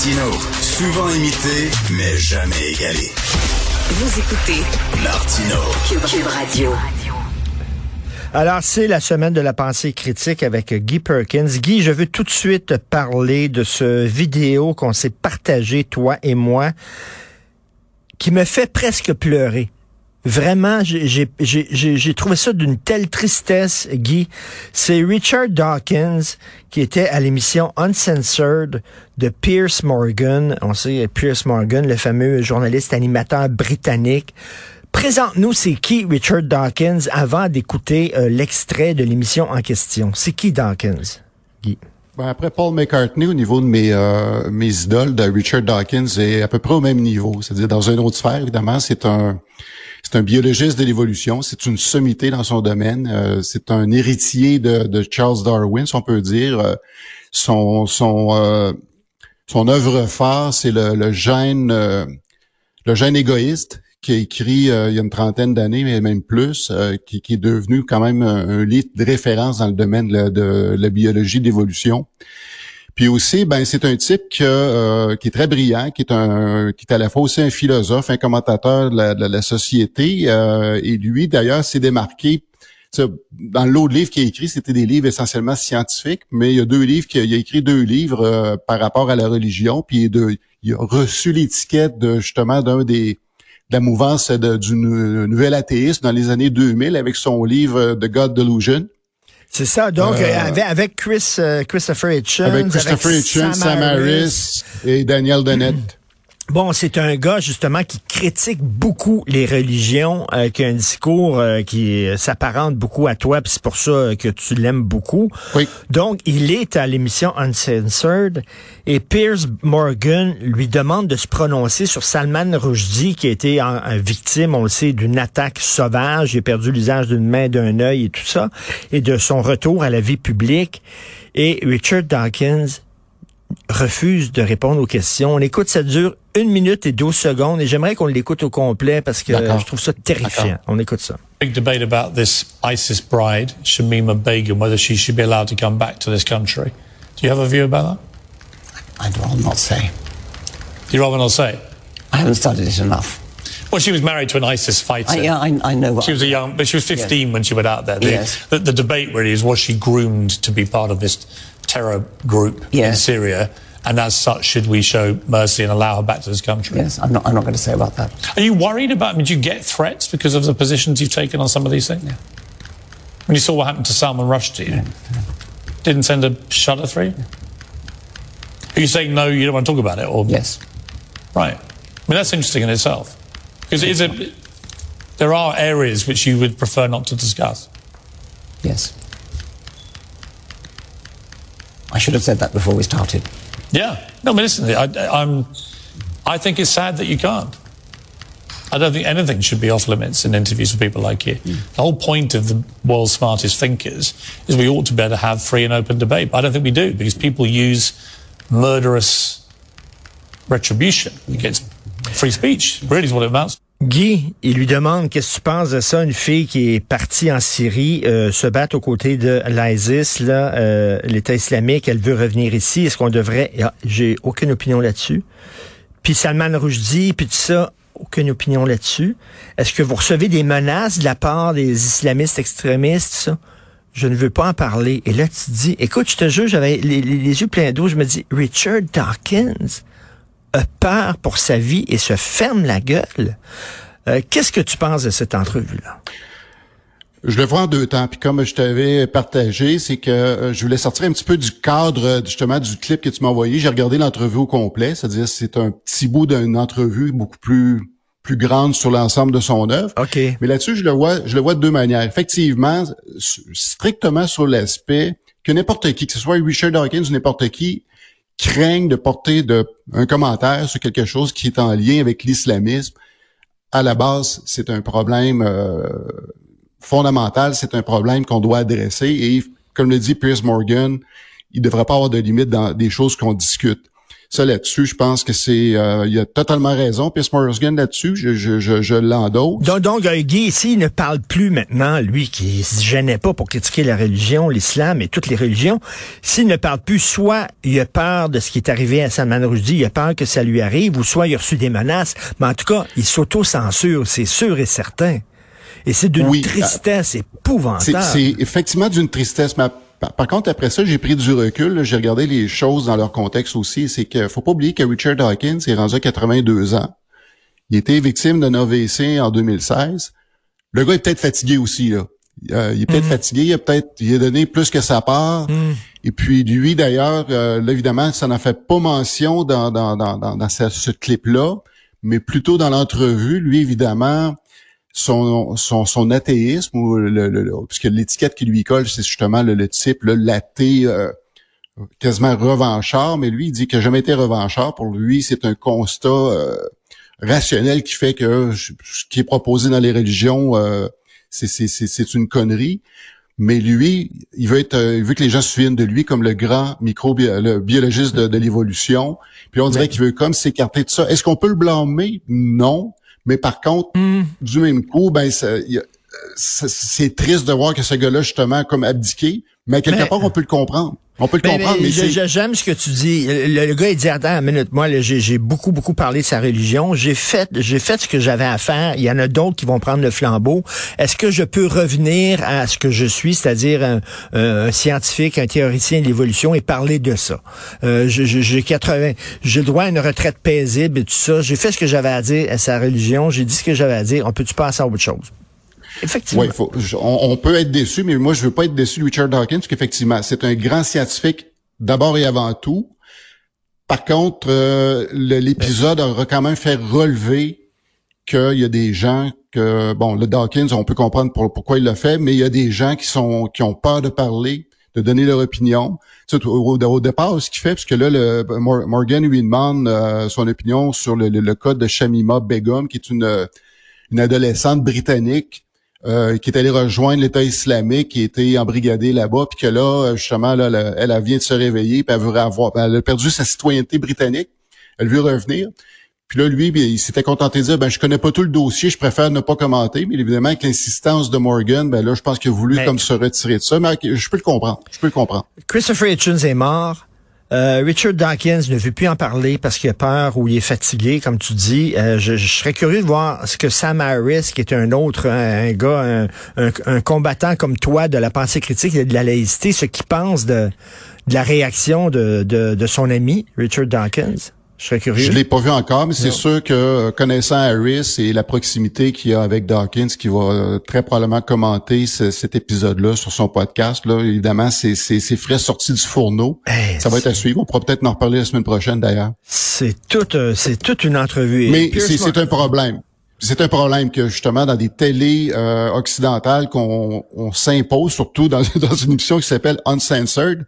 Martino, souvent imité, mais jamais égalé. Vous écoutez Martino. Cube, Cube Radio. Alors, c'est la semaine de la pensée critique avec Guy Perkins. Guy, je veux tout de suite parler de ce vidéo qu'on s'est partagé, toi et moi, qui me fait presque pleurer. Vraiment, j'ai trouvé ça d'une telle tristesse, Guy. C'est Richard Dawkins qui était à l'émission Uncensored de Pierce Morgan. On sait Pierce Morgan, le fameux journaliste animateur britannique. Présente-nous, c'est qui Richard Dawkins avant d'écouter euh, l'extrait de l'émission en question. C'est qui Dawkins, Guy? Ben après Paul McCartney, au niveau de mes, euh, mes idoles, de Richard Dawkins est à peu près au même niveau. C'est-à-dire dans une autre sphère, évidemment, c'est un c'est un biologiste de l'évolution, c'est une sommité dans son domaine, euh, c'est un héritier de, de, Charles Darwin, si on peut dire. son son son œuvre phare, c'est le, le gène le gène égoïste qui a écrit euh, il y a une trentaine d'années, mais même plus, euh, qui, est devenu quand même un, livre de référence dans le domaine de la, biologie d'évolution. Puis aussi, ben c'est un type euh, qui est très brillant, qui est un qui est à la fois aussi un philosophe, un commentateur de la, société. et lui, d'ailleurs, s'est démarqué. Dans l'autre livre qu'il a écrit, c'était des livres essentiellement scientifiques, mais il y a deux livres qu'il a, écrit deux livres par rapport à la religion, puis il a reçu l'étiquette de justement d'un des la mouvance du nouvel athéisme dans les années 2000 avec son livre The God Delusion. C'est ça, donc euh, avec, avec, Chris, euh, Christopher Hitchens, avec Christopher Hitchens, Sam, Harris et Daniel Dennett. Bon, c'est un gars justement qui critique beaucoup les religions, euh, qui a un discours euh, qui s'apparente beaucoup à toi, puis c'est pour ça que tu l'aimes beaucoup. Oui. Donc, il est à l'émission Uncensored et Piers Morgan lui demande de se prononcer sur Salman Rushdie, qui a été en, victime, on le sait, d'une attaque sauvage. Il a perdu l'usage d'une main, d'un œil et tout ça, et de son retour à la vie publique. Et Richard Dawkins refuse de répondre aux questions. On écoute, ça dure une minute et 12 secondes et j'aimerais qu'on l'écoute au complet parce que je trouve ça terrifiant. On écoute ça. Big debate about this ISIS bride, Shamima Begum, whether she should be allowed to come back to this country. Do you have a view about that? I'd rather not say. You'd rather not say? I haven't studied it enough. Well, she was married to an ISIS fighter. I, yeah, I, I know. What she was a young, but she was 15 yes. when she went out there. The, yes. the, the debate really is: was she groomed to be part of this terror group yes. in Syria? and as such, should we show mercy and allow her back to this country? Yes, I'm not. I'm not going to say about that. Are you worried about? I mean, do you get threats because of the positions you've taken on some of these things? Yeah. When you saw what happened to Salman Rushdie, yeah. yeah. didn't send a shudder through you? Are you saying no? You don't want to talk about it, or yes? Right. I mean, that's interesting in itself because it is a. There are areas which you would prefer not to discuss. Yes. I should have said that before we started. Yeah. No, but listen, I, I'm, I think it's sad that you can't. I don't think anything should be off limits in interviews with people like you. Mm. The whole point of the world's smartest thinkers is we ought to be able to have free and open debate. But I don't think we do because people use murderous retribution against free speech. Really is what it amounts to. Guy, il lui demande qu'est-ce que tu penses de ça, une fille qui est partie en Syrie euh, se battre aux côtés de l'ISIS, euh, l'État islamique, elle veut revenir ici. Est-ce qu'on devrait ah, J'ai aucune opinion là-dessus. Puis Salman Rushdie, puis tout ça, aucune opinion là-dessus. Est-ce que vous recevez des menaces de la part des islamistes extrémistes ça? Je ne veux pas en parler. Et là, tu te dis, écoute, je te jure, j'avais les, les, yeux pleins d'eau. Je me dis, Richard Dawkins, a peur pour sa vie et se ferme la gueule. Euh, Qu'est-ce que tu penses de cette entrevue-là? Je le vois en deux temps. Puis comme je t'avais partagé, c'est que euh, je voulais sortir un petit peu du cadre justement du clip que tu m'as envoyé. J'ai regardé l'entrevue au complet, c'est-à-dire c'est un petit bout d'une entrevue beaucoup plus plus grande sur l'ensemble de son œuvre. OK. Mais là-dessus, je le vois, je le vois de deux manières. Effectivement, strictement sur l'aspect que n'importe qui, que ce soit Richard Dawkins ou n'importe qui, craignent de porter de, un commentaire sur quelque chose qui est en lien avec l'islamisme, à la base, c'est un problème euh, fondamental, c'est un problème qu'on doit adresser et, comme le dit Piers Morgan, il ne devrait pas avoir de limite dans des choses qu'on discute. Ça là-dessus, je pense que c'est, euh, il a totalement raison. Pierce Morgan là-dessus, je, je, je, je l'endosse. Donc, donc euh, Guy, ici, il ne parle plus maintenant, lui qui se gênait pas pour critiquer la religion, l'islam et toutes les religions, s'il ne parle plus, soit il a peur de ce qui est arrivé à Salman Rushdie, il a peur que ça lui arrive, ou soit il a reçu des menaces, mais en tout cas, il s'auto-censure, c'est sûr et certain. Et c'est d'une Oui, tristesse épouvantable. c'est effectivement d'une tristesse. Mais par, par contre, après ça, j'ai pris du recul. J'ai regardé les choses dans leur contexte aussi. C'est que faut pas oublier que Richard Dawkins est rendu à 82 ans. Il était victime d'un AVC en 2016. Le gars est peut-être fatigué aussi. Là. Euh, il est peut-être fatigué. Il a peut-être, il a donné plus que sa part. Et puis lui, d'ailleurs, euh, là, évidemment, ça n'en fait pas mention dans dans dans dans, dans ce, ce clip-là, mais plutôt dans l'entrevue. Lui, évidemment, son, son, son athéisme, ou le, le- le- puisque l'étiquette qui lui colle, c'est justement le, le type, le l'athée euh, quasiment revanchard, mais lui, il dit qu'il n'a jamais été revanchard. Pour lui, c'est un constat euh, rationnel qui fait que ce qui est proposé dans les religions, euh, c'est- une connerie. Mais lui, il veut être, euh, il veut que les gens se souviennent de lui comme le grand microbiologiste de, de l'évolution. Puis on dirait qu'il veut comme s'écarter de ça. Est-ce qu'on peut le blâmer? Non. Mais par contre, du même coup, ben, a- c'est triste de voir que ce gars-là, justement, comme abdiqué. Mais quelque Mais- part, on peut le comprendre. On peut le Mais- comprendre, mais j'aime ce que tu dis. Le, le gars, il dit, attends une minute, moi, j'ai beaucoup, beaucoup parlé de sa religion. J'ai fait, j'ai fait ce que j'avais à faire. Il y en a d'autres qui vont prendre le flambeau. Est-ce que je peux revenir à ce que je suis, c'est-à-dire un, scientifique, un théoricien de l'évolution et parler de ça? Euh, j'ai 80, j'ai le droit à une retraite paisible et tout ça. J'ai fait ce que j'avais à dire à sa religion. J'ai dit ce que j'avais à dire. On peut-tu passer à autre chose? Effectivement. Faut, on, peut être déçu, mais moi, je veux pas être déçu de Richard Dawkins, parce qu'effectivement, c'est un grand scientifique d'abord et avant tout. Par contre, euh, le- l'épisode aura quand même fait relever qu'il y a des gens que, bon, le Dawkins, on peut comprendre pour- pourquoi il l'a fait, mais il y a des gens qui sont qui ont peur de parler, de donner leur opinion. Tu sais, au, départ, ce qu'il fait, parce que là, le, Mor- Morgan lui demande euh, son opinion sur le, le, le cas de Shamima Begum, qui est une, une adolescente britannique euh, qui est allée rejoindre l'État islamique, qui était embrigadée là-bas, puis que là, justement, là, elle, elle, elle vient de se réveiller, puis elle veut avoir, ben, elle a perdu sa citoyenneté britannique, elle veut revenir. Puis là, lui, bien, il s'était contenté de dire, ben, je connais pas tout le dossier, je préfère ne pas commenter. Mais évidemment, avec l'insistance de Morgan, ben là, je pense qu'il a voulu Mais- comme se retirer de ça. Mais je peux le comprendre. Je peux le comprendre. Christopher Hitchens est mort. Euh, Richard Dawkins ne veut plus en parler parce qu'il a peur ou il est fatigué, comme tu dis. Euh, je, je serais curieux de voir ce que Sam Harris, qui est un autre, un, gars, un, un- un combattant comme toi de la pensée critique et de la laïcité, ce qu'il pense de, de la réaction de, de, de son ami, Richard Dawkins. Je serais curieux. Je l'ai pas vu encore, mais c'est sûr que euh, connaissant Harris et la proximité qu'il y a avec Dawkins, qui va euh, très probablement commenter ce- cet épisode-là sur son podcast, là, évidemment, c'est c'est- c'est frais sorti du fourneau. Hey, Ça va être à suivre. On pourra peut-être en reparler la semaine prochaine d'ailleurs. C'est toute, euh, c'est toute une entrevue. Mais c'est un problème. C'est un problème que justement dans des télés euh, occidentales qu'on on s'impose, surtout dans, dans une émission qui s'appelle Uncensored.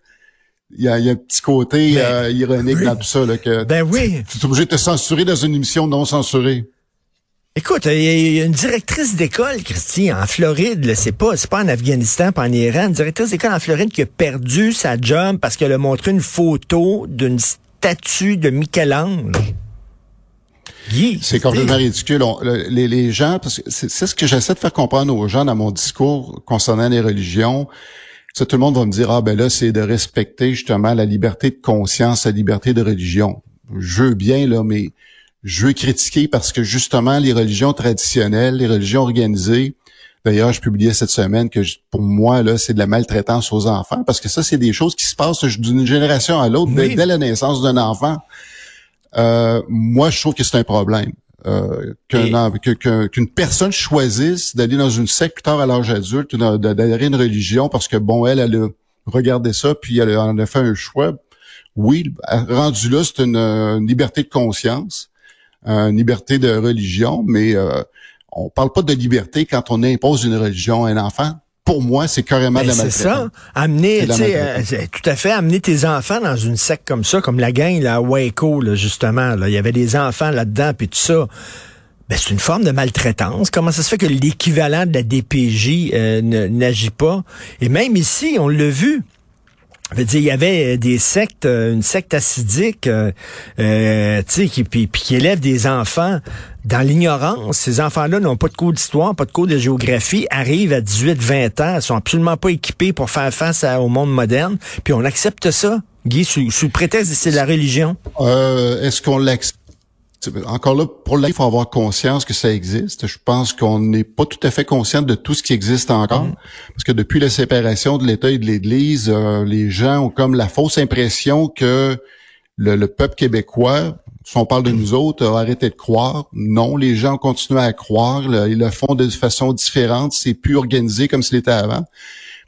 Il y a, y a un petit côté Ben, euh, ironique oui. dans tout ça, là, que Ben oui. tu es obligé de te censurer dans une émission non censurée. Écoute, il y a- une directrice d'école, Christy, en Floride, là, c'est pas, c'est pas en Afghanistan, pas en Iran, une directrice d'école en Floride qui a perdu sa job parce qu'elle a montré une photo d'une statue de Michel-Ange. Guy, C'est complètement ridicule. On- les, les gens, parce que c'est ce que j'essaie de faire comprendre aux gens dans mon discours concernant les religions. Ça, tout le monde va me dire, ah ben là, c'est de respecter justement la liberté de conscience, la liberté de religion. Je veux bien, là, mais je veux critiquer parce que justement, les religions traditionnelles, les religions organisées, d'ailleurs, je publiais cette semaine que je- pour moi, là, c'est de la maltraitance aux enfants, parce que ça, c'est des choses qui se passent d'une génération à l'autre, dès la naissance d'un enfant. Euh, moi, je trouve que c'est un problème. Euh, qu'un Et- en- que- que- qu'une personne choisisse d'aller dans une secte plus tard à l'âge adulte, à une religion parce que bon, elle, elle a regardé ça, puis elle en a fait un choix. Oui, rendu là, c'est une, une liberté de conscience, une liberté de religion, mais euh, on parle pas de liberté quand on impose une religion à un enfant. Pour moi, c'est carrément Ben, de la c'est maltraitance. ça. Amener, C'est de la tu sais, euh, maltraitance. c'est tout à fait, amener tes enfants dans une secte comme ça, comme la gang là, à Waco, là, justement. Là, il y avait des enfants là-dedans, puis tout ça. Ben, c'est une forme de maltraitance. Comment ça se fait que l'équivalent de la DPJ euh, n'agit pas? Et même ici, on l'a vu. Veut dire, il y avait des sectes, euh, une secte acidique, euh, euh, tu sais, qui, puis, qui élève des enfants dans l'ignorance. Ces enfants-là n'ont pas de cours d'histoire, pas de cours de géographie, arrivent à 18, 20 ans, sont absolument pas équipés pour faire face au monde moderne, puis on accepte ça, Guy, sous, sous prétexte que c'est la religion. Euh, Est-ce qu'on l'accepte? Encore là, pour là, il faut avoir conscience que ça existe. Je pense qu'on n'est pas tout à fait conscient de tout ce qui existe encore. Parce que depuis la séparation de l'État et de l'Église, euh, les gens ont comme la fausse impression que le, le peuple québécois, si on parle de nous autres, a arrêté de croire. Non, les gens continuent à croire. là, ils le font de façon différente. C'est plus organisé comme ce l'était avant.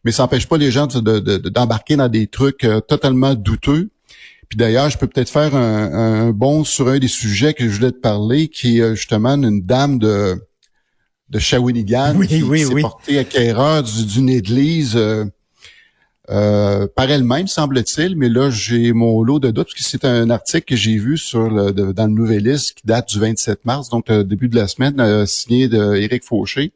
Mais ça n'empêche pas les gens de- de- de- d'embarquer dans des trucs euh, totalement douteux. Puis d'ailleurs, je peux peut-être faire un, un bond sur un des sujets que je voulais te parler, qui est euh, justement une dame de de Shawinigan Oui, qui, oui, qui s'est portée acquéreur du- d'une église euh, euh, par elle-même, semble-t-il. Mais là, j'ai mon lot de doutes, parce que c'est un article que j'ai vu sur le, de- dans le Nouvelliste qui date du 27 mars, donc euh, début de la semaine, euh, signé de Éric Fauché.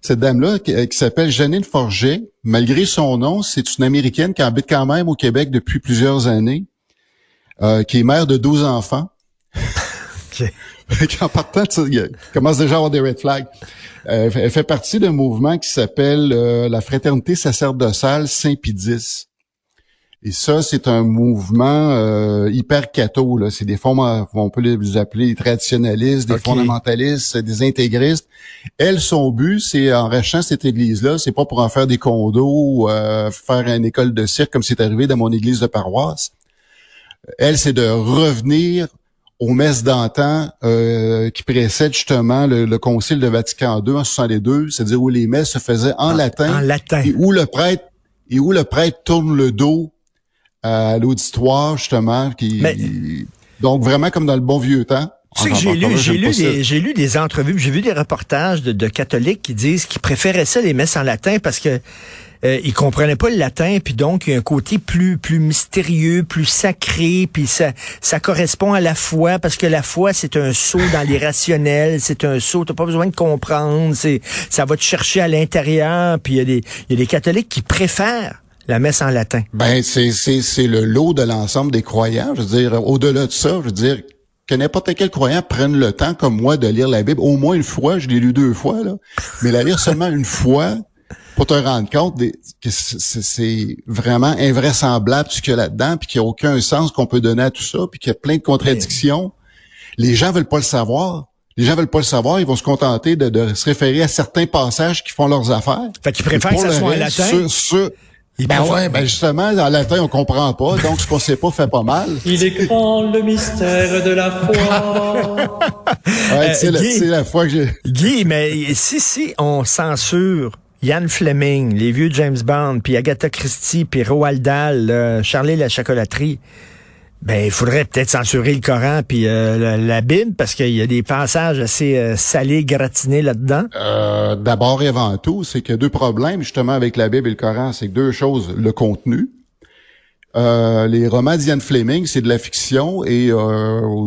Cette dame-là, qui, euh, qui s'appelle Janine Forget, malgré son nom, c'est une Américaine qui habite quand même au Québec depuis plusieurs années, euh, qui est mère de 12 enfants. Ok. en partant, il commence déjà à avoir des red flags. Euh, elle fait- partie d'un mouvement qui s'appelle euh, la Fraternité sacerdotale Saint-Pédis. Et ça, c'est un mouvement euh, hyper catho. Là. C'est des fonds, on peut les appeler des traditionnalistes, des fondamentalistes, des intégristes. Elle, son but, c'est en rachetant cette église-là, c'est pas pour en faire des condos ou euh, faire une école de cirque comme c'est arrivé dans mon église de paroisse. Elle, c'est de revenir aux messes d'antan euh, qui précèdent justement le, le concile de Vatican II en 62, c'est-à-dire où les messes se faisaient en, latin, En latin. et où le prêtre et où le prêtre tourne le dos à l'auditoire justement qui Mais- donc vraiment comme dans le bon vieux temps. Tu sais que Encore- j'ai lu, j'ai lu des, j'ai lu des entrevues, j'ai vu des reportages de, de catholiques qui disent qu'ils préféraient ça les messes en latin parce que euh, ils comprenaient pas le latin, puis donc il y a un côté plus plus mystérieux, plus sacré, puis ça ça correspond à la foi parce que la foi c'est un saut dans l'irrationnel, c'est un saut, t'as pas besoin de comprendre, c'est ça va te chercher à l'intérieur, puis il y a des il y a des catholiques qui préfèrent la messe en latin. Ben, c'est, c'est, c'est le lot de l'ensemble des croyants. Je veux dire, au-delà de ça, je veux dire, que n'importe quel croyant prenne le temps, comme moi, de lire la Bible, au moins une fois, je l'ai lu deux fois, là, mais la lire seulement une fois, pour te rendre compte des- que c'est, c'est- c'est vraiment invraisemblable ce qu'il y a là-dedans, puis qu'il n'y a aucun sens qu'on peut donner à tout ça, puis qu'il y a plein de contradictions. Les gens veulent pas le savoir. Les gens veulent pas le savoir, ils vont se contenter de, de se référer à certains passages qui font leurs affaires. Fait qu'ils préfèrent que ça le soit en reste, latin. sur- sur- ben ouais, ben justement, en latin, on comprend pas, donc ce qu'on sait pas fait pas mal. Il est grand le mystère de la foi. Ouais, tu sais, la, la fois que j'ai... Guy, mais si, si on censure Ian Fleming, les vieux James Bond, puis Agatha Christie, puis Roald Dahl, Charlie la chocolaterie, ben il faudrait peut-être censurer le Coran puis euh, la, Bible parce qu'il y a des passages assez euh, salés, gratinés là-dedans. Euh, D'abord et avant tout, c'est qu'il y a deux problèmes justement avec la Bible et le Coran. C'est que deux choses. Le contenu. Les romans d'Ian Fleming, c'est de la fiction et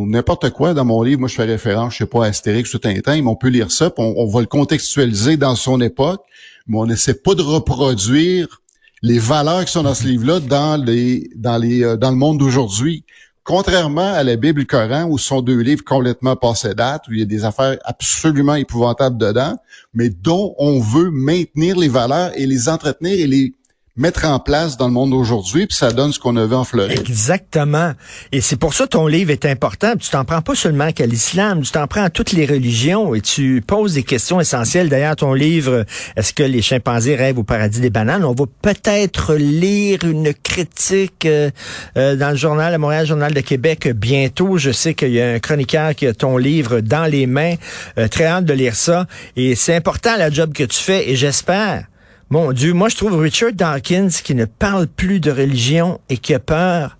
n'importe quoi. Dans mon livre, moi, je fais référence, je sais pas, à Astérix ou Tintin, mais on peut lire ça, puis on, on va le contextualiser dans son époque, mais on n'essaie pas de reproduire les valeurs qui sont dans ce livre-là dans euh, le monde d'aujourd'hui. Contrairement à la Bible et le Coran, où ce sont deux livres complètement passés date, où il y a des affaires absolument épouvantables dedans, mais dont on veut maintenir les valeurs et les entretenir et les mettre en place dans le monde d'aujourd'hui, puis ça donne ce qu'on avait en Floride. Exactement. Et c'est pour ça que ton livre est important. Tu t'en prends pas seulement qu'à l'islam, tu t'en prends à toutes les religions et tu poses des questions essentielles. D'ailleurs, ton livre, est-ce que les chimpanzés rêvent au paradis des bananes? On va peut-être lire une critique euh, euh, dans le journal, le Montréal Journal de Québec bientôt. Je sais qu'il y a un chroniqueur qui a ton livre dans les mains. Euh, très hâte de lire ça. Et c'est important la job que tu fais et j'espère mon Dieu, moi je trouve Richard Dawkins qui ne parle plus de religion et qui a peur.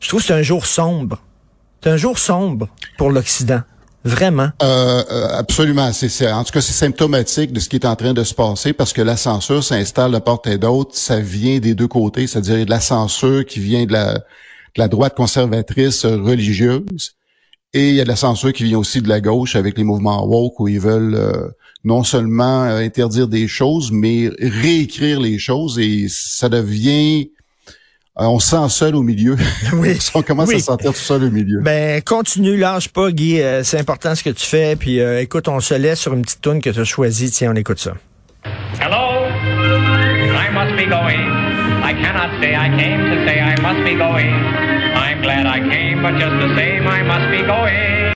Je trouve que c'est un jour sombre. C'est un jour sombre pour l'Occident. Vraiment. Euh, euh, absolument. C'est, en tout cas, c'est symptomatique de ce qui est en train de se passer parce que la censure s'installe de part et d'autre. Ça vient des deux côtés, c'est-à-dire de la censure qui vient de la, droite conservatrice religieuse et il y a de la censure qui vient aussi de la gauche avec les mouvements woke où ils veulent euh, non seulement euh, interdire des choses, mais réécrire les choses et ça devient euh, on se sent seul au milieu. Oui. on commence Oui. à se sentir tout seul au milieu. Ben, continue, lâche pas, Guy. euh, c'est important ce que tu fais. Puis, euh, écoute, on se laisse sur une petite tune que tu as choisie. Tiens, on écoute ça. Hello? I must be going. I cannot stay. I came to say I must be going. I'm glad I came, but just the same, I must be going.